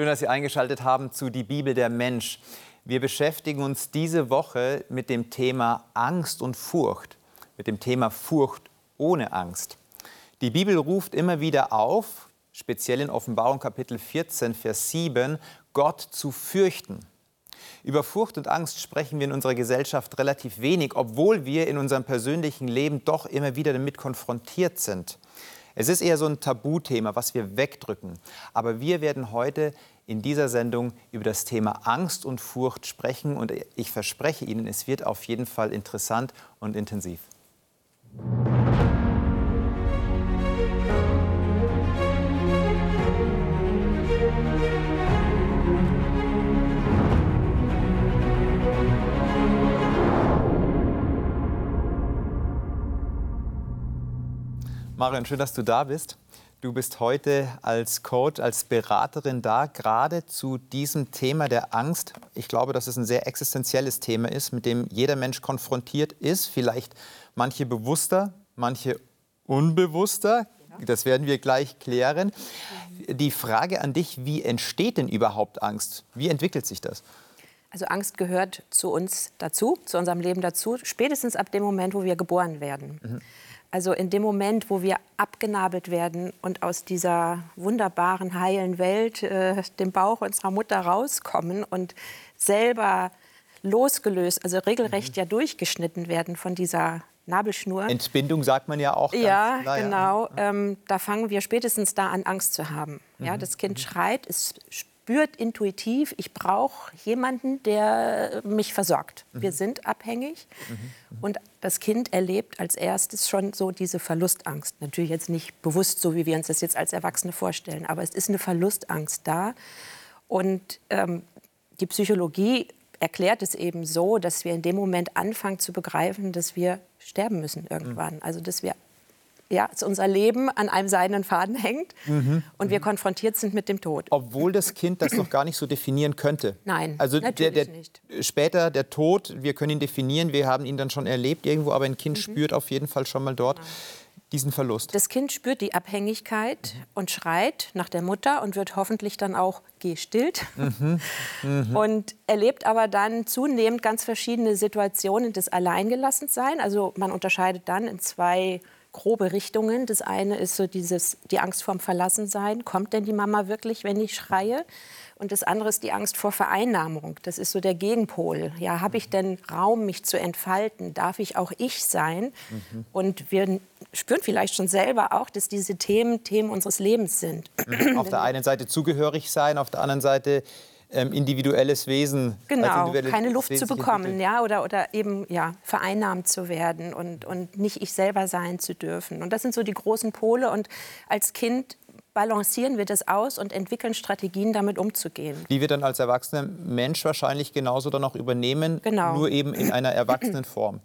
Schön, dass Sie eingeschaltet haben zu Die Bibel der Mensch. Wir beschäftigen uns diese Woche mit dem Thema Angst und Furcht, mit dem Thema Furcht ohne Angst. Die Bibel ruft immer wieder auf, speziell in Offenbarung Kapitel 14, Vers 7, Gott zu fürchten. Über Furcht und Angst sprechen wir in unserer Gesellschaft relativ wenig, obwohl wir in unserem persönlichen Leben doch immer wieder damit konfrontiert sind. Es ist eher so ein Tabuthema, was wir wegdrücken. Aber wir werden heute in dieser Sendung über das Thema Angst und Furcht sprechen und ich verspreche Ihnen, es wird auf jeden Fall interessant und intensiv. Marion, schön, dass du da bist. Du bist heute als Coach, als Beraterin da, gerade zu diesem Thema der Angst. Ich glaube, dass es ein sehr existenzielles Thema ist, mit dem jeder Mensch konfrontiert ist. Vielleicht manche bewusster, manche unbewusster. Das werden wir gleich klären. Die Frage an dich, wie entsteht denn überhaupt Angst? Wie entwickelt sich das? Also Angst gehört zu uns dazu, zu unserem Leben dazu, spätestens ab dem Moment, wo wir geboren werden. Mhm. Also in dem Moment, wo wir abgenabelt werden und aus dieser wunderbaren, heilen Welt, äh, dem Bauch unserer Mutter rauskommen und selber losgelöst, also regelrecht mhm. ja durchgeschnitten werden von dieser Nabelschnur. Entbindung sagt man ja auch. ja, klar, genau. Ja. Ähm, da fangen wir spätestens da an, Angst zu haben. Mhm. Ja, das Kind mhm. schreit, es spürt intuitiv, ich brauche jemanden, der mich versorgt. Mhm. Wir sind abhängig. Mhm. Mhm. Und das Kind erlebt als erstes schon so diese Verlustangst. Natürlich jetzt nicht bewusst, so wie wir uns das jetzt als Erwachsene vorstellen, aber es ist eine Verlustangst da. Und ähm, die Psychologie erklärt es eben so, dass wir in dem Moment anfangen zu begreifen, dass wir sterben müssen irgendwann. Mhm. Also dass wir ja, dass unser Leben an einem seidenen Faden hängt mhm. und wir mhm. konfrontiert sind mit dem Tod. Obwohl das Kind das noch gar nicht so definieren könnte. Nein, also natürlich der, der, nicht. Später der Tod, wir können ihn definieren, wir haben ihn dann schon erlebt irgendwo, aber ein Kind mhm. spürt auf jeden Fall schon mal dort. Genau. Diesen Verlust. Das Kind spürt die Abhängigkeit und schreit nach der Mutter und wird hoffentlich dann auch gestillt. Mhm. Mhm. Und erlebt aber dann zunehmend ganz verschiedene Situationen des Alleingelassenseins. Also man unterscheidet dann in zwei grobe Richtungen. Das eine ist so dieses, die Angst vorm Verlassensein. Kommt denn die Mama wirklich, wenn ich schreie? Und das andere ist die Angst vor Vereinnahmung. Das ist so der Gegenpol. Ja, habe ich denn Raum, mich zu entfalten? Darf ich auch ich sein? Mhm. Und wir spüren vielleicht schon selber auch, dass diese Themen Themen unseres Lebens sind. Auf der einen Seite zugehörig sein, auf der anderen Seite ähm, individuelles Wesen. Genau, individuelles keine Luft Wesen zu bekommen, ja, oder, oder eben ja, vereinnahmt zu werden und, und nicht ich selber sein zu dürfen. Und das sind so die großen Pole. Und als Kind balancieren wir das aus und entwickeln Strategien, damit umzugehen. Die wir dann als erwachsener Mensch wahrscheinlich genauso dann auch übernehmen, genau. nur eben in einer erwachsenen Form.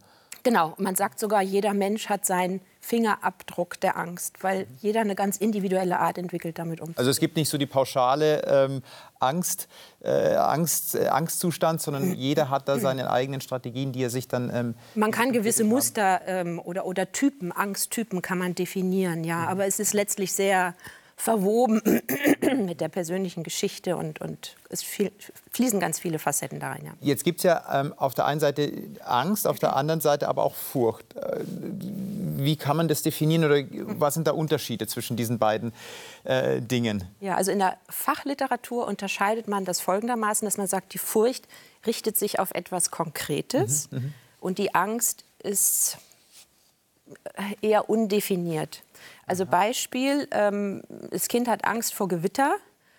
Genau, man sagt sogar, jeder Mensch hat seinen Fingerabdruck der Angst, weil jeder eine ganz individuelle Art entwickelt, damit umzugehen. Also es gibt nicht so die pauschale ähm, Angst, äh, Angst, äh, Angstzustand, sondern jeder hat da seine eigenen Strategien, die er sich dann. Ähm, man kann gewisse Muster ähm, oder, oder Typen, Angsttypen kann man definieren, ja, mhm. aber es ist letztlich sehr verwoben mit der persönlichen Geschichte und, und es viel, fließen ganz viele Facetten da rein. Ja. Jetzt gibt es ja ähm, auf der einen Seite Angst, auf der anderen Seite aber auch Furcht. Äh, wie kann man das definieren oder was sind da Unterschiede zwischen diesen beiden äh, Dingen? Ja, also in der Fachliteratur unterscheidet man das folgendermaßen, dass man sagt, die Furcht richtet sich auf etwas Konkretes mhm, mhm. und die Angst ist eher undefiniert. Also. Beispiel, ähm, das Kind hat Angst vor Gewitter.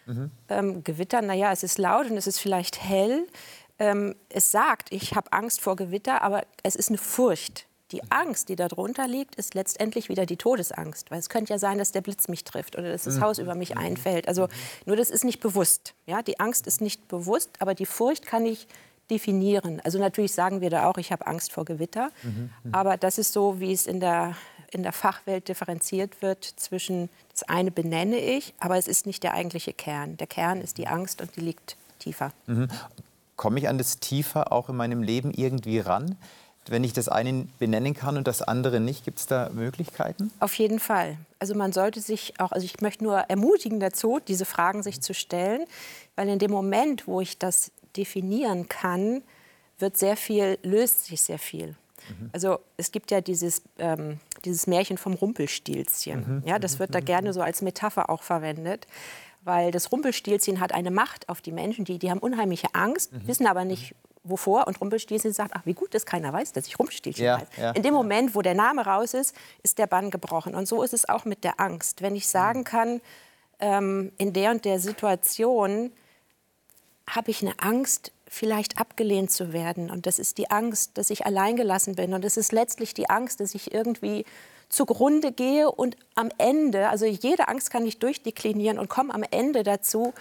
Mhm. Ähm, Gewitter, naja, es ist laut und es ist vielleicht hell. Ähm, es sagt, ich habe Angst vor Gewitter, aber es ist eine Furcht. Die Angst, die darunter liegt, ist letztendlich wieder die Todesangst. Weil es könnte ja sein, dass der Blitz mich trifft oder dass das mhm. Haus über mich einfällt. Also nur das ist nicht bewusst. Ja? Die Angst ist nicht bewusst, aber die Furcht kann ich definieren. Also natürlich sagen wir da auch, ich habe Angst vor Gewitter. Mhm. Aber das ist so, wie es in der in der Fachwelt differenziert wird zwischen, das eine benenne ich, aber es ist nicht der eigentliche Kern. Der Kern ist die Angst und die liegt tiefer. Mhm. Komme ich an das tiefer auch in meinem Leben irgendwie ran? wenn ich das eine benennen kann und das andere nicht? Gibt es da Möglichkeiten? Auf jeden Fall. Also man sollte sich auch, also ich möchte nur ermutigen dazu, diese Fragen sich zu stellen, weil in dem Moment, wo ich das definieren kann, wird sehr viel, löst sich sehr viel. Mhm. Also es gibt ja dieses, ähm, dieses Märchen vom Rumpelstilzchen. Mhm. Ja, das wird da mhm. gerne so als Metapher auch verwendet weil das Rumpelstilzchen hat eine Macht auf die Menschen, die, die haben unheimliche Angst, mhm. wissen aber nicht, wovor. Und Rumpelstilzchen sagt, ach, wie gut, dass keiner weiß, dass ich Rumpelstilzchen ja, heiße. Ja, In dem Moment, wo der Name raus ist, ist der Bann gebrochen. Und so ist es auch mit der Angst. Wenn ich sagen kann, ähm, in der und der Situation habe ich eine Angst, vielleicht abgelehnt zu werden. Und das ist die Angst, dass ich alleingelassen bin. Und es ist letztlich die Angst, dass ich irgendwie zugrunde gehe und am Ende, also jede Angst kann ich durchdeklinieren und komme am Ende dazu,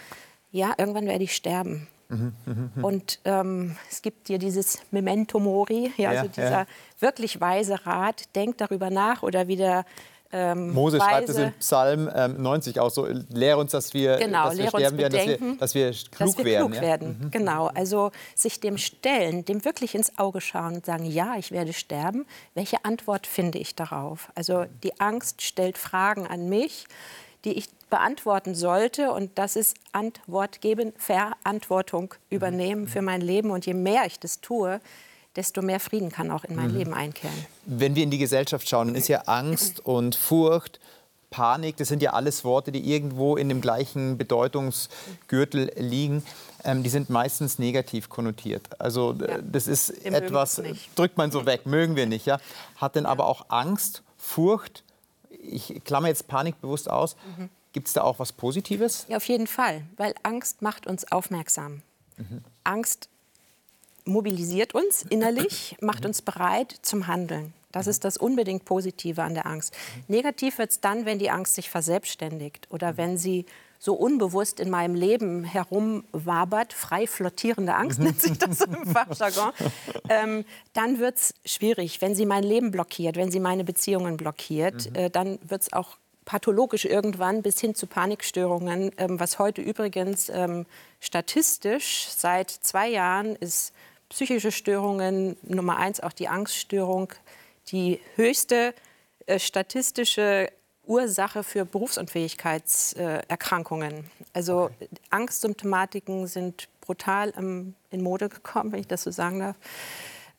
ja, irgendwann werde ich sterben. Mhm, mh, mh. Und ähm, es gibt dir dieses Memento Mori, ja, ja also dieser ja. wirklich weise Rat, denk darüber nach oder wieder ähm, Mose schreibt es in Psalm ähm, 90 auch so, lehre uns, dass wir, genau, dass wir sterben werden, dass wir, dass wir klug dass wir werden. Klug ja? werden. Mhm. Genau, also sich dem stellen, dem wirklich ins Auge schauen und sagen, ja, ich werde sterben. Welche Antwort finde ich darauf? Also die Angst stellt Fragen an mich, die ich beantworten sollte. Und das ist Antwort geben, Verantwortung übernehmen mhm. für mein Leben. Und je mehr ich das tue, desto mehr Frieden kann auch in mein mhm. Leben einkehren. Wenn wir in die Gesellschaft schauen, dann ist ja Angst und Furcht, Panik, das sind ja alles Worte, die irgendwo in dem gleichen Bedeutungsgürtel liegen. Ähm, die sind meistens negativ konnotiert. Also ja. das ist etwas, drückt man so weg, mögen wir nicht. Ja? Hat denn aber auch Angst, Furcht, ich klammer jetzt Panik bewusst aus, mhm. gibt es da auch was Positives? Ja, auf jeden Fall, weil Angst macht uns aufmerksam. Mhm. Angst mobilisiert uns innerlich, macht uns bereit zum Handeln. Das ist das unbedingt Positive an der Angst. Negativ wird es dann, wenn die Angst sich verselbstständigt oder wenn sie so unbewusst in meinem Leben herumwabert, frei flottierende Angst nennt sich das im Fachjargon, ähm, dann wird es schwierig. Wenn sie mein Leben blockiert, wenn sie meine Beziehungen blockiert, mhm. äh, dann wird es auch pathologisch irgendwann bis hin zu Panikstörungen, ähm, was heute übrigens ähm, statistisch seit zwei Jahren ist psychische Störungen, Nummer eins auch die Angststörung, die höchste äh, statistische Ursache für Berufsunfähigkeitserkrankungen. also okay. Angstsymptomatiken sind brutal ähm, in Mode gekommen, wenn ich das so sagen darf.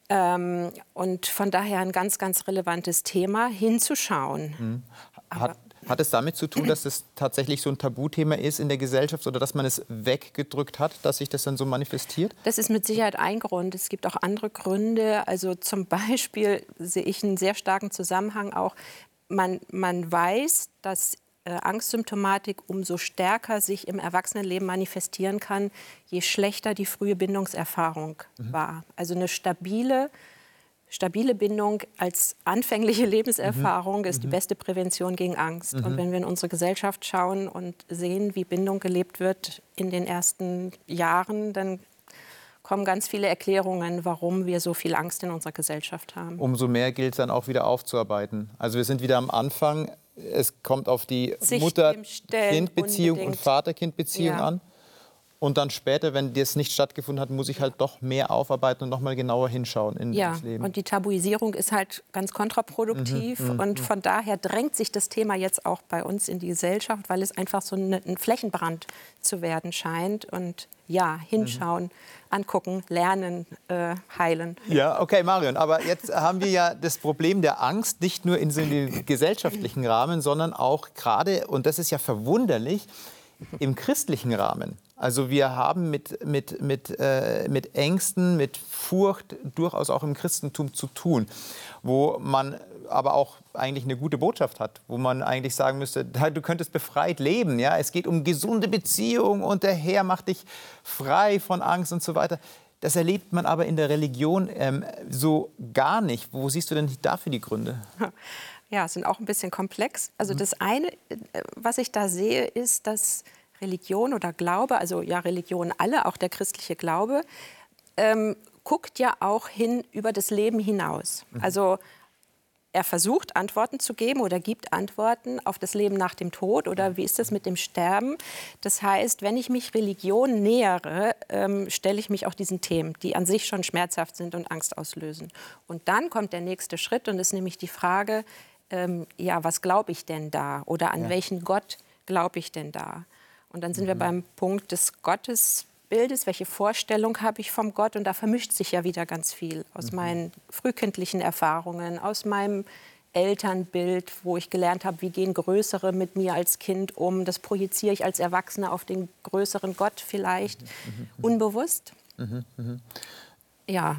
Ähm, und von daher ein ganz, ganz relevantes Thema, hinzuschauen. Mhm. Hat, hat es damit zu tun, dass es tatsächlich so ein Tabuthema ist in der Gesellschaft oder dass man es weggedrückt hat, dass sich das dann so manifestiert? Das ist mit Sicherheit ein Grund. Es gibt auch andere Gründe. Also zum Beispiel sehe ich einen sehr starken Zusammenhang auch. Man, man weiß, dass äh, Angstsymptomatik umso stärker sich im Erwachsenenleben manifestieren kann, je schlechter die frühe Bindungserfahrung mhm. war. Also eine stabile Stabile Bindung als anfängliche Lebenserfahrung mhm. ist die mhm. beste Prävention gegen Angst. Mhm. Und wenn wir in unsere Gesellschaft schauen und sehen, wie Bindung gelebt wird in den ersten Jahren, dann kommen ganz viele Erklärungen, warum wir so viel Angst in unserer Gesellschaft haben. Umso mehr gilt es dann auch wieder aufzuarbeiten. Also wir sind wieder am Anfang. Es kommt auf die Mutter-Kind-Beziehung und Vater-Kind-Beziehung ja. an. Und dann später, wenn das nicht stattgefunden hat, muss ich halt doch mehr aufarbeiten und noch mal genauer hinschauen in ja, das Leben. und die Tabuisierung ist halt ganz kontraproduktiv. Mhm, mhm und mhm. von daher drängt sich das Thema jetzt auch bei uns in die Gesellschaft, weil es einfach so ein Flächenbrand zu werden scheint. Und ja, hinschauen, mhm. angucken, lernen, äh, heilen. Ja, okay, Marion. Aber jetzt haben wir ja das Problem der Angst nicht nur in so einem gesellschaftlichen Rahmen, sondern auch gerade, und das ist ja verwunderlich, im christlichen Rahmen. Also wir haben mit, mit, mit, äh, mit Ängsten, mit Furcht durchaus auch im Christentum zu tun, wo man aber auch eigentlich eine gute Botschaft hat, wo man eigentlich sagen müsste, du könntest befreit leben. Ja? Es geht um gesunde Beziehungen und der Herr macht dich frei von Angst und so weiter. Das erlebt man aber in der Religion ähm, so gar nicht. Wo siehst du denn dafür die Gründe? Ja, sind auch ein bisschen komplex. Also mhm. das eine, äh, was ich da sehe, ist, dass Religion oder Glaube, also ja Religion alle, auch der christliche Glaube, ähm, guckt ja auch hin über das Leben hinaus. Mhm. Also er versucht, Antworten zu geben oder gibt Antworten auf das Leben nach dem Tod oder wie ist das mit dem Sterben. Das heißt, wenn ich mich Religion nähere, ähm, stelle ich mich auch diesen Themen, die an sich schon schmerzhaft sind und Angst auslösen. Und dann kommt der nächste Schritt und ist nämlich die Frage, ähm, ja, was glaube ich denn da oder an ja. welchen Gott glaube ich denn da? Und dann sind mhm. wir beim Punkt des Gottesbildes, welche Vorstellung habe ich vom Gott? Und da vermischt sich ja wieder ganz viel aus mhm. meinen frühkindlichen Erfahrungen, aus meinem Elternbild, wo ich gelernt habe, wie gehen Größere mit mir als Kind um. Das projiziere ich als Erwachsene auf den größeren Gott vielleicht, mhm. mhm, mhm. unbewusst. Mhm. Ja.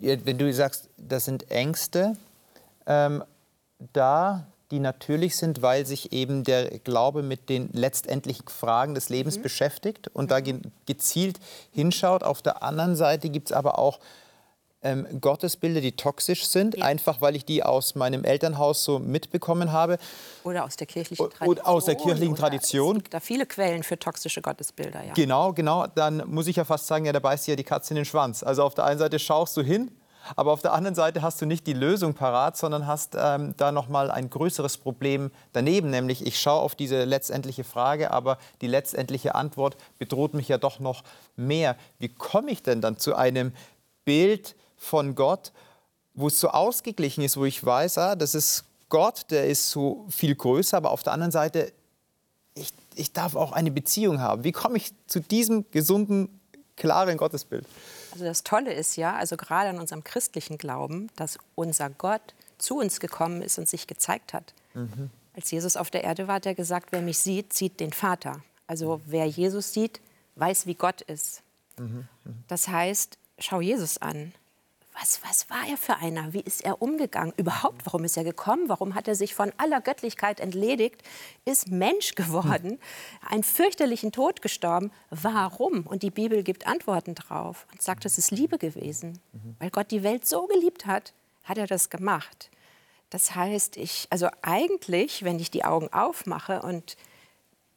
Wenn du sagst, das sind Ängste, ähm, da die natürlich sind, weil sich eben der Glaube mit den letztendlichen Fragen des Lebens mhm. beschäftigt und da gezielt hinschaut. Auf der anderen Seite gibt es aber auch ähm, Gottesbilder, die toxisch sind, ja. einfach weil ich die aus meinem Elternhaus so mitbekommen habe. Oder aus der kirchlichen Tradition. Oder aus der kirchlichen Tradition. Es gibt da viele Quellen für toxische Gottesbilder. Ja. Genau, genau. Dann muss ich ja fast sagen, ja, da beißt ja die Katze in den Schwanz. Also auf der einen Seite schaust du hin aber auf der anderen Seite hast du nicht die Lösung parat, sondern hast ähm, da noch mal ein größeres Problem daneben, nämlich ich schaue auf diese letztendliche Frage, aber die letztendliche Antwort bedroht mich ja doch noch mehr. Wie komme ich denn dann zu einem Bild von Gott, wo es so ausgeglichen ist, wo ich weiß, ah, das ist Gott, der ist so viel größer, aber auf der anderen Seite ich, ich darf auch eine Beziehung haben. Wie komme ich zu diesem gesunden, klaren Gottesbild? Also das Tolle ist ja, also gerade an unserem christlichen Glauben, dass unser Gott zu uns gekommen ist und sich gezeigt hat. Mhm. Als Jesus auf der Erde war, hat er gesagt, wer mich sieht, sieht den Vater. Also wer Jesus sieht, weiß, wie Gott ist. Mhm. Mhm. Das heißt, schau Jesus an was, was war er für einer? Wie ist er umgegangen? Überhaupt, warum ist er gekommen? Warum hat er sich von aller Göttlichkeit entledigt? Ist Mensch geworden, einen fürchterlichen Tod gestorben. Warum? Und die Bibel gibt Antworten drauf und sagt, es ist Liebe gewesen. Weil Gott die Welt so geliebt hat, hat er das gemacht. Das heißt, ich, also eigentlich, wenn ich die Augen aufmache und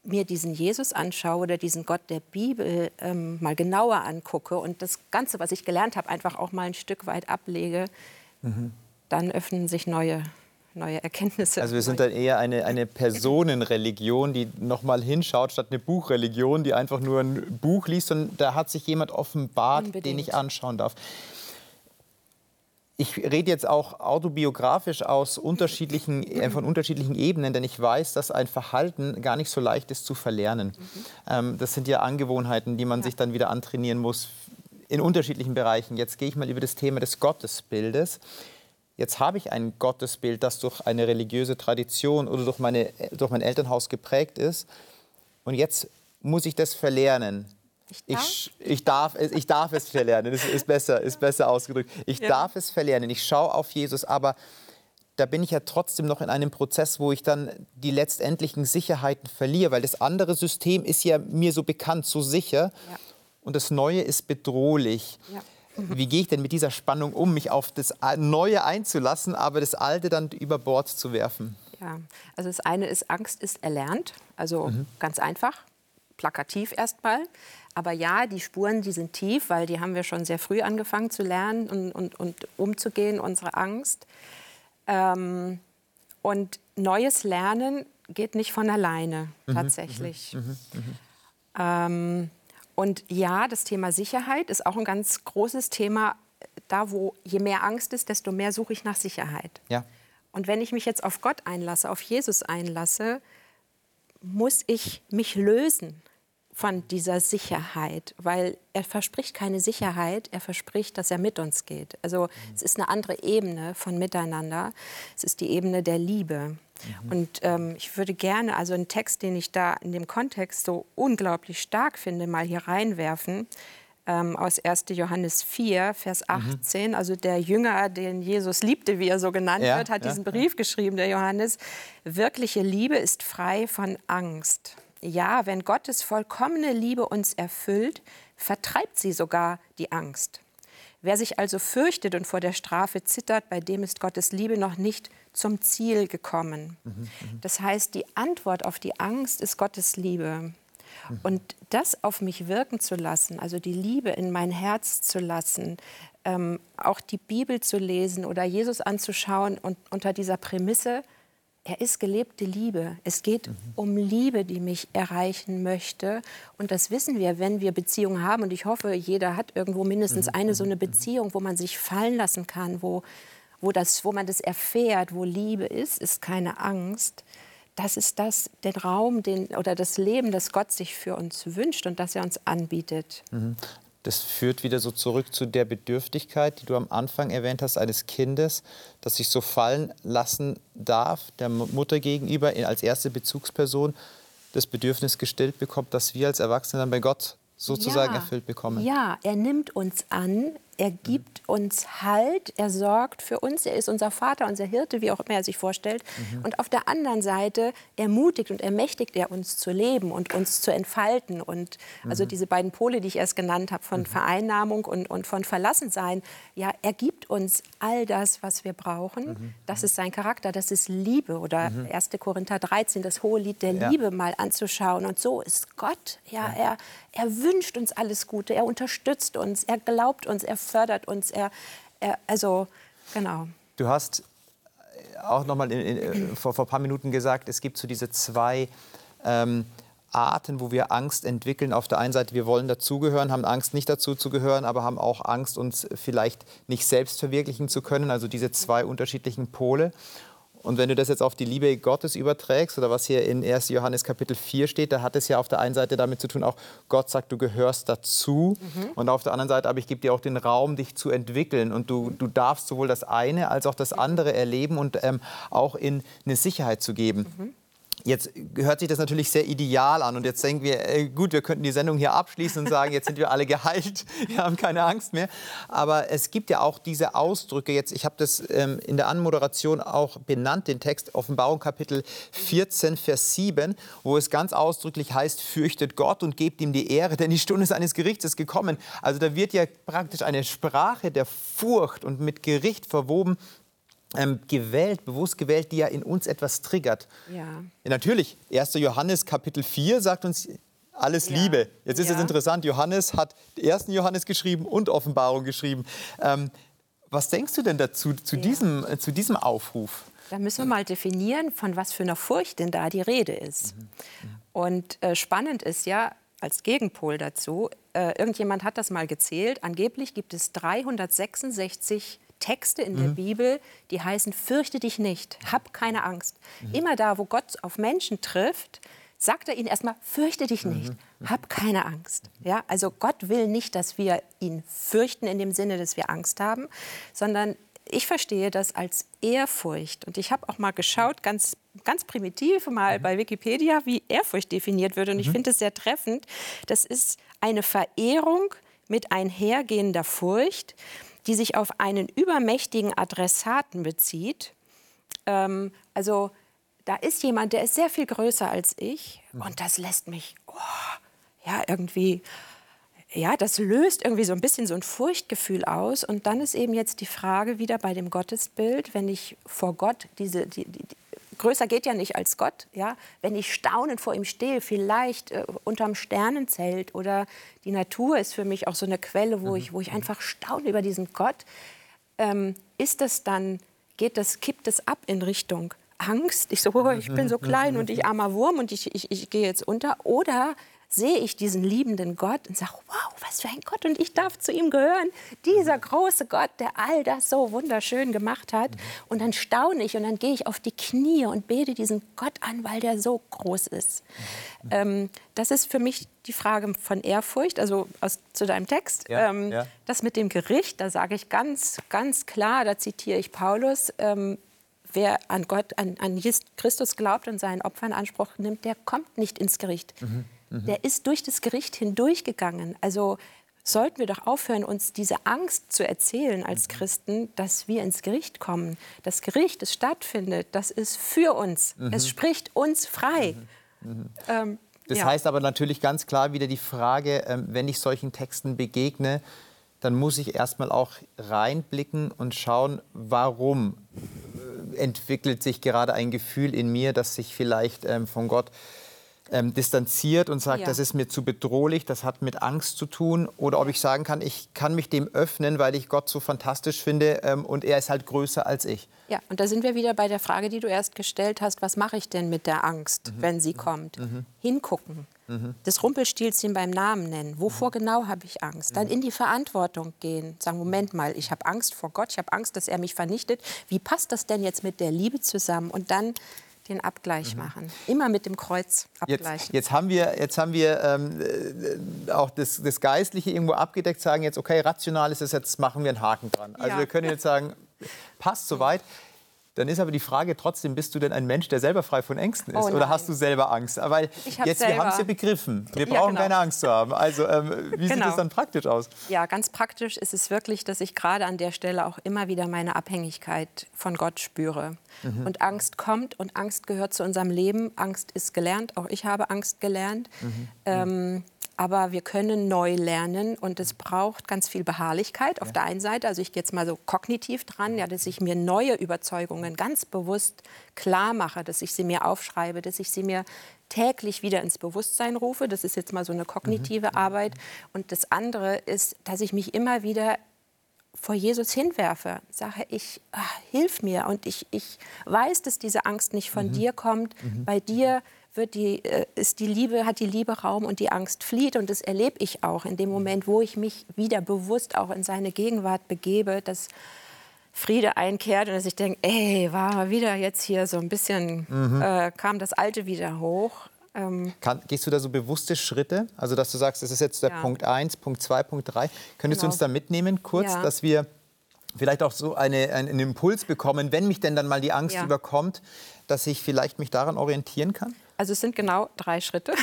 mir diesen Jesus anschaue oder diesen Gott der Bibel ähm, mal genauer angucke und das Ganze, was ich gelernt habe, einfach auch mal ein Stück weit ablege, mhm. dann öffnen sich neue, neue Erkenntnisse. Also wir sind dann eher eine, eine Personenreligion, die noch mal hinschaut, statt eine Buchreligion, die einfach nur ein Buch liest und da hat sich jemand offenbart, Unbedingt. den ich anschauen darf. Ich rede jetzt auch autobiografisch aus unterschiedlichen, äh, von unterschiedlichen Ebenen, denn ich weiß, dass ein Verhalten gar nicht so leicht ist zu verlernen. Mhm. Ähm, das sind ja Angewohnheiten, die man ja. sich dann wieder antrainieren muss in unterschiedlichen Bereichen. Jetzt gehe ich mal über das Thema des Gottesbildes. Jetzt habe ich ein Gottesbild, das durch eine religiöse Tradition oder durch, meine, durch mein Elternhaus geprägt ist. Und jetzt muss ich das verlernen. Ich darf? Ich, ich, darf, es, ich darf es verlernen, das ist besser, ist besser ausgedrückt. Ich ja. darf es verlernen, ich schaue auf Jesus, aber da bin ich ja trotzdem noch in einem Prozess, wo ich dann die letztendlichen Sicherheiten verliere, weil das andere System ist ja mir so bekannt, so sicher ja. und das Neue ist bedrohlich. Ja. Wie gehe ich denn mit dieser Spannung um, mich auf das Neue einzulassen, aber das Alte dann über Bord zu werfen? Ja, also das eine ist, Angst ist erlernt, also mhm. ganz einfach, plakativ erstmal. Aber ja, die Spuren, die sind tief, weil die haben wir schon sehr früh angefangen zu lernen und, und, und umzugehen, unsere Angst. Ähm, und neues Lernen geht nicht von alleine, mhm, tatsächlich. Mhm, mh, mh. Ähm, und ja, das Thema Sicherheit ist auch ein ganz großes Thema. Da, wo je mehr Angst ist, desto mehr suche ich nach Sicherheit. Ja. Und wenn ich mich jetzt auf Gott einlasse, auf Jesus einlasse, muss ich mich lösen von dieser Sicherheit, weil er verspricht keine Sicherheit, er verspricht, dass er mit uns geht. Also mhm. es ist eine andere Ebene von Miteinander, es ist die Ebene der Liebe. Mhm. Und ähm, ich würde gerne also einen Text, den ich da in dem Kontext so unglaublich stark finde, mal hier reinwerfen. Ähm, aus 1. Johannes 4, Vers 18. Mhm. Also der Jünger, den Jesus liebte, wie er so genannt ja, wird, hat ja, diesen Brief ja. geschrieben, der Johannes. Wirkliche Liebe ist frei von Angst. Ja, wenn Gottes vollkommene Liebe uns erfüllt, vertreibt sie sogar die Angst. Wer sich also fürchtet und vor der Strafe zittert, bei dem ist Gottes Liebe noch nicht zum Ziel gekommen. Das heißt, die Antwort auf die Angst ist Gottes Liebe. Und das auf mich wirken zu lassen, also die Liebe in mein Herz zu lassen, ähm, auch die Bibel zu lesen oder Jesus anzuschauen und unter dieser Prämisse, er ist gelebte Liebe. Es geht mhm. um Liebe, die mich erreichen möchte. Und das wissen wir, wenn wir Beziehungen haben. Und ich hoffe, jeder hat irgendwo mindestens mhm. eine so eine mhm. Beziehung, wo man sich fallen lassen kann, wo, wo, das, wo man das erfährt, wo Liebe ist, ist keine Angst. Das ist das, den Raum den, oder das Leben, das Gott sich für uns wünscht und das er uns anbietet. Mhm. Das führt wieder so zurück zu der Bedürftigkeit, die du am Anfang erwähnt hast, eines Kindes, das sich so fallen lassen darf, der Mutter gegenüber als erste Bezugsperson das Bedürfnis gestillt bekommt, dass wir als Erwachsene dann bei Gott sozusagen ja. erfüllt bekommen. Ja, er nimmt uns an, er gibt uns Halt, er sorgt für uns, er ist unser Vater, unser Hirte, wie auch immer er sich vorstellt. Mhm. Und auf der anderen Seite ermutigt und ermächtigt er uns zu leben und uns zu entfalten. Und also mhm. diese beiden Pole, die ich erst genannt habe, von mhm. Vereinnahmung und, und von Verlassensein, ja, er gibt uns all das, was wir brauchen. Mhm. Das ist sein Charakter, das ist Liebe. Oder 1. Mhm. Korinther 13, das hohe Lied der ja. Liebe mal anzuschauen. Und so ist Gott. Ja, er, er wünscht uns alles Gute, er unterstützt uns, er glaubt uns, er fördert uns. Er, er, also, genau. Du hast auch noch mal in, in, vor, vor ein paar Minuten gesagt, es gibt so diese zwei ähm, Arten, wo wir Angst entwickeln. Auf der einen Seite, wir wollen dazugehören, haben Angst, nicht dazu zu gehören, aber haben auch Angst, uns vielleicht nicht selbst verwirklichen zu können. Also diese zwei unterschiedlichen Pole. Und wenn du das jetzt auf die Liebe Gottes überträgst, oder was hier in 1. Johannes Kapitel 4 steht, da hat es ja auf der einen Seite damit zu tun, auch Gott sagt, du gehörst dazu. Mhm. Und auf der anderen Seite, aber ich gebe dir auch den Raum, dich zu entwickeln. Und du, du darfst sowohl das eine als auch das andere erleben und ähm, auch in eine Sicherheit zu geben. Mhm. Jetzt hört sich das natürlich sehr ideal an und jetzt denken wir, äh, gut, wir könnten die Sendung hier abschließen und sagen, jetzt sind wir alle geheilt, wir haben keine Angst mehr. Aber es gibt ja auch diese Ausdrücke, jetzt, ich habe das ähm, in der Anmoderation auch benannt, den Text Offenbarung Kapitel 14, Vers 7, wo es ganz ausdrücklich heißt, fürchtet Gott und gebt ihm die Ehre, denn die Stunde seines Gerichts ist gekommen. Also da wird ja praktisch eine Sprache der Furcht und mit Gericht verwoben, ähm, gewählt, bewusst gewählt, die ja in uns etwas triggert. Ja. ja. Natürlich, 1. Johannes Kapitel 4 sagt uns alles ja. Liebe. Jetzt ist ja. es interessant, Johannes hat 1. Johannes geschrieben und Offenbarung geschrieben. Ähm, was denkst du denn dazu, zu, diesem, äh, zu diesem Aufruf? Da müssen wir mal definieren, von was für einer Furcht denn da die Rede ist. Mhm. Mhm. Und äh, spannend ist ja, als Gegenpol dazu, äh, irgendjemand hat das mal gezählt, angeblich gibt es 366 Texte in der mhm. Bibel, die heißen, fürchte dich nicht, hab keine Angst. Mhm. Immer da, wo Gott auf Menschen trifft, sagt er ihnen erstmal, fürchte dich nicht, mhm. hab keine Angst. Ja, also Gott will nicht, dass wir ihn fürchten in dem Sinne, dass wir Angst haben, sondern ich verstehe das als Ehrfurcht. Und ich habe auch mal geschaut, ganz, ganz primitiv mal mhm. bei Wikipedia, wie Ehrfurcht definiert wird. Und ich finde es sehr treffend. Das ist eine Verehrung mit einhergehender Furcht die sich auf einen übermächtigen Adressaten bezieht. Ähm, also da ist jemand, der ist sehr viel größer als ich mhm. und das lässt mich, oh, ja, irgendwie, ja, das löst irgendwie so ein bisschen so ein Furchtgefühl aus. Und dann ist eben jetzt die Frage wieder bei dem Gottesbild, wenn ich vor Gott diese, die, die, größer geht ja nicht als Gott. Ja? Wenn ich staunend vor ihm stehe, vielleicht äh, unterm Sternenzelt oder die Natur ist für mich auch so eine Quelle, wo, mhm. ich, wo ich einfach staune über diesen Gott. Ähm, ist das dann, geht das, kippt es ab in Richtung Angst? Ich so, oh, ich bin so klein und ich armer Wurm und ich, ich, ich gehe jetzt unter. Oder sehe ich diesen liebenden Gott und sage, wow, was für ein Gott und ich darf zu ihm gehören. Dieser große Gott, der all das so wunderschön gemacht hat. Und dann staune ich und dann gehe ich auf die Knie und bete diesen Gott an, weil der so groß ist. Ähm, das ist für mich die Frage von Ehrfurcht, also aus, zu deinem Text. Ja, ähm, ja. Das mit dem Gericht, da sage ich ganz, ganz klar, da zitiere ich Paulus, ähm, wer an Gott, an, an Christus glaubt und seinen Opfer in Anspruch nimmt, der kommt nicht ins Gericht. Mhm. Mhm. Der ist durch das Gericht hindurchgegangen. Also sollten wir doch aufhören, uns diese Angst zu erzählen als mhm. Christen, dass wir ins Gericht kommen. Das Gericht, das stattfindet, das ist für uns. Mhm. Es spricht uns frei. Mhm. mhm. Ähm, das ja. heißt aber natürlich ganz klar wieder die Frage, ähm, wenn ich solchen Texten begegne, dann muss ich erstmal auch reinblicken und schauen, warum äh, entwickelt sich gerade ein Gefühl in mir, das sich vielleicht ähm, von Gott ähm, distanziert und sagt, Ja. das ist mir zu bedrohlich, das hat mit Angst zu tun. Oder ob ich sagen kann, ich kann mich dem öffnen, weil ich Gott so fantastisch finde ähm, und er ist halt größer als ich. Ja, und da sind wir wieder bei der Frage, die du erst gestellt hast, was mache ich denn mit der Angst, wenn sie kommt? Hingucken. Das Rumpelstilzchen beim Namen nennen. Wovor genau habe ich Angst? Dann in die Verantwortung gehen. Sagen, Moment mal, ich habe Angst vor Gott, ich habe Angst, dass er mich vernichtet. Wie passt das denn jetzt mit der Liebe zusammen? Und dann den Abgleich machen. Immer mit dem Kreuz Jetzt, abgleichen. jetzt haben wir, jetzt haben wir ähm, äh, auch das, das Geistliche irgendwo abgedeckt, sagen jetzt, okay, rational ist es, jetzt machen wir einen Haken dran. Also Ja. wir können jetzt sagen, passt soweit. Dann ist aber die Frage trotzdem, bist du denn ein Mensch, der selber frei von Ängsten ist? Oh Oder hast du selber Angst? Weil jetzt, wir selber. haben es ja begriffen. Wir Ja, brauchen genau. keine Angst zu haben. Also ähm, wie sieht Genau. das dann praktisch aus? Ja, ganz praktisch ist es wirklich, dass ich gerade an der Stelle auch immer wieder meine Abhängigkeit von Gott spüre. Und Angst kommt und Angst gehört zu unserem Leben. Angst ist gelernt, auch ich habe Angst gelernt. Ähm, aber wir können neu lernen und es braucht ganz viel Beharrlichkeit auf der einen Seite. Also ich gehe jetzt mal so kognitiv dran, ja, dass ich mir neue Überzeugungen ganz bewusst klar mache, dass ich sie mir aufschreibe, dass ich sie mir täglich wieder ins Bewusstsein rufe. Das ist jetzt mal so eine kognitive Arbeit. Und das andere ist, dass ich mich immer wieder vor Jesus hinwerfe, sage ich, ah, hilf mir und ich, ich weiß, dass diese Angst nicht von dir kommt. Bei dir wird die, äh, ist die Liebe, hat die Liebe Raum und die Angst flieht und das erlebe ich auch in dem Moment, wo ich mich wieder bewusst auch in seine Gegenwart begebe, dass Friede einkehrt und dass ich denke, ey, war mal wieder jetzt hier so ein bisschen, äh, kam das Alte wieder hoch. Ähm, Kann, gehst du da so bewusste Schritte? Also, dass du sagst, das ist jetzt der Ja. Punkt 1, Punkt 2, Punkt 3. Könntest du Genau. uns da mitnehmen, kurz, Ja. dass wir vielleicht auch so eine, einen Impuls bekommen, wenn mich denn dann mal die Angst Ja. überkommt, dass ich vielleicht mich daran orientieren kann? Also es sind genau drei Schritte.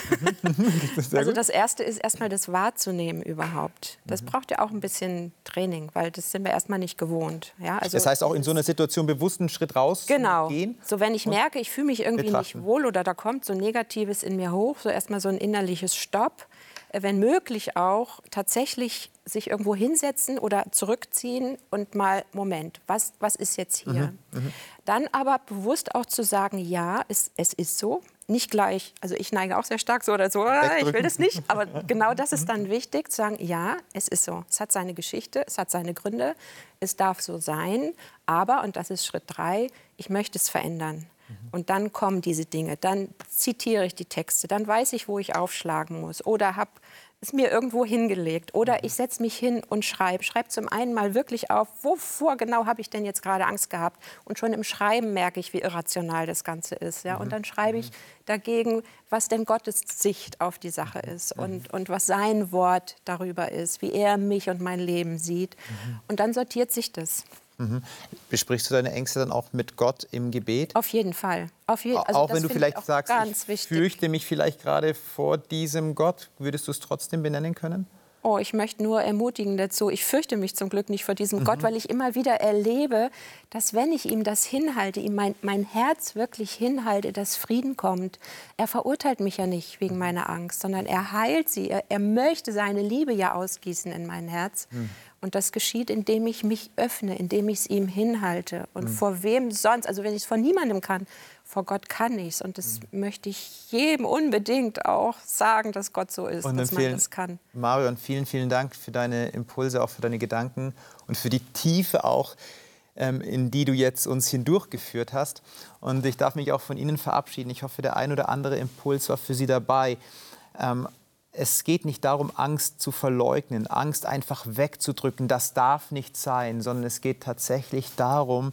Sehr also das erste ist erstmal das wahrzunehmen überhaupt. Das braucht ja auch ein bisschen Training, weil das sind wir erstmal nicht gewohnt. Ja, also Das heißt, auch in so einer Situation bewusst einen Schritt rauszugehen? Genau. So, wenn ich merke, ich fühle mich irgendwie betrachten. nicht wohl oder da kommt so Negatives in mir hoch, so erstmal so ein innerliches Stopp. Äh, Wenn möglich auch tatsächlich sich irgendwo hinsetzen oder zurückziehen und mal, Moment, was, was ist jetzt hier? Mhm, Dann aber bewusst auch zu sagen, ja, es, es ist so. Nicht gleich, also ich neige auch sehr stark so oder so, "Ah, ich will das nicht. Aber genau das ist dann wichtig, zu sagen, ja, es ist so. Es hat seine Geschichte, es hat seine Gründe, es darf so sein. Aber, und das ist Schritt drei, ich möchte es verändern. Und dann kommen diese Dinge, dann zitiere ich die Texte, dann weiß ich, wo ich aufschlagen muss oder habe es mir irgendwo hingelegt oder ich setze mich hin und schreibe. Schreibe zum einen mal wirklich auf, wovor genau habe ich denn jetzt gerade Angst gehabt. Und schon im Schreiben merke ich, wie irrational das Ganze ist. Ja? Und dann schreibe ich dagegen, was denn Gottes Sicht auf die Sache ist und, und was sein Wort darüber ist, wie er mich und mein Leben sieht. Und dann sortiert sich das. Besprichst du deine Ängste dann auch mit Gott im Gebet? Auf jeden Fall. Auf je, also auch wenn du vielleicht sagst, ich wichtig. fürchte mich vielleicht gerade vor diesem Gott, würdest du es trotzdem benennen können? Oh, ich möchte nur ermutigen dazu. Ich fürchte mich zum Glück nicht vor Mhm. diesem Gott, weil ich immer wieder erlebe, dass wenn ich ihm das hinhalte, ihm mein, mein Herz wirklich hinhalte, dass Frieden kommt. Er verurteilt mich ja nicht wegen meiner Angst, sondern er heilt sie. Er, er möchte seine Liebe ja ausgießen in mein Herz. Mhm. Und das geschieht, indem ich mich öffne, indem ich es ihm hinhalte. Und Mhm. vor wem sonst? Also wenn ich es vor niemandem kann, vor Gott kann ich es. Und das Mhm. möchte ich jedem unbedingt auch sagen, dass Gott so ist, dass man empfehlen- das kann. Marion, vielen, vielen Dank für deine Impulse, auch für deine Gedanken und für die Tiefe auch, ähm, in die du jetzt uns hindurchgeführt hast. Und ich darf mich auch von Ihnen verabschieden. Ich hoffe, der ein oder andere Impuls war für Sie dabei. Ähm, es geht nicht darum, Angst zu verleugnen, Angst einfach wegzudrücken. Das darf nicht sein, sondern es geht tatsächlich darum,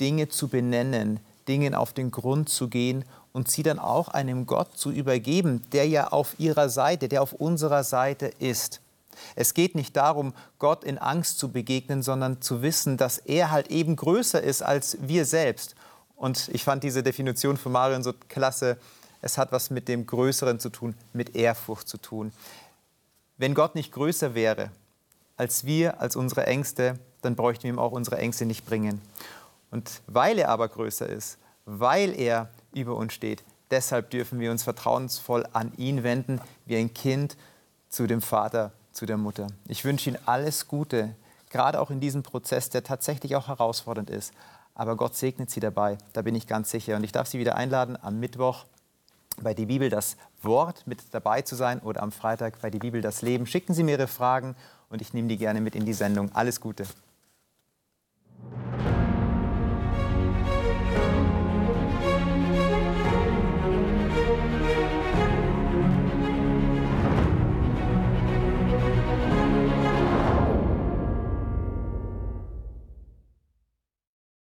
Dinge zu benennen, Dingen auf den Grund zu gehen und sie dann auch einem Gott zu übergeben, der ja auf ihrer Seite, der auf unserer Seite ist. Es geht nicht darum, Gott in Angst zu begegnen, sondern zu wissen, dass er halt eben größer ist als wir selbst. Und ich fand diese Definition von Marion so klasse. Es hat was mit dem Größeren zu tun, mit Ehrfurcht zu tun. Wenn Gott nicht größer wäre als wir, als unsere Ängste, dann bräuchten wir ihm auch unsere Ängste nicht bringen. Und weil er aber größer ist, weil er über uns steht, deshalb dürfen wir uns vertrauensvoll an ihn wenden, wie ein Kind zu dem Vater, zu der Mutter. Ich wünsche Ihnen alles Gute, gerade auch in diesem Prozess, der tatsächlich auch herausfordernd ist. Aber Gott segnet Sie dabei, da bin ich ganz sicher. Und ich darf Sie wieder einladen am Mittwoch bei die Bibel das Wort mit dabei zu sein oder am Freitag bei die Bibel das Leben. Schicken Sie mir Ihre Fragen und ich nehme die gerne mit in die Sendung. Alles Gute.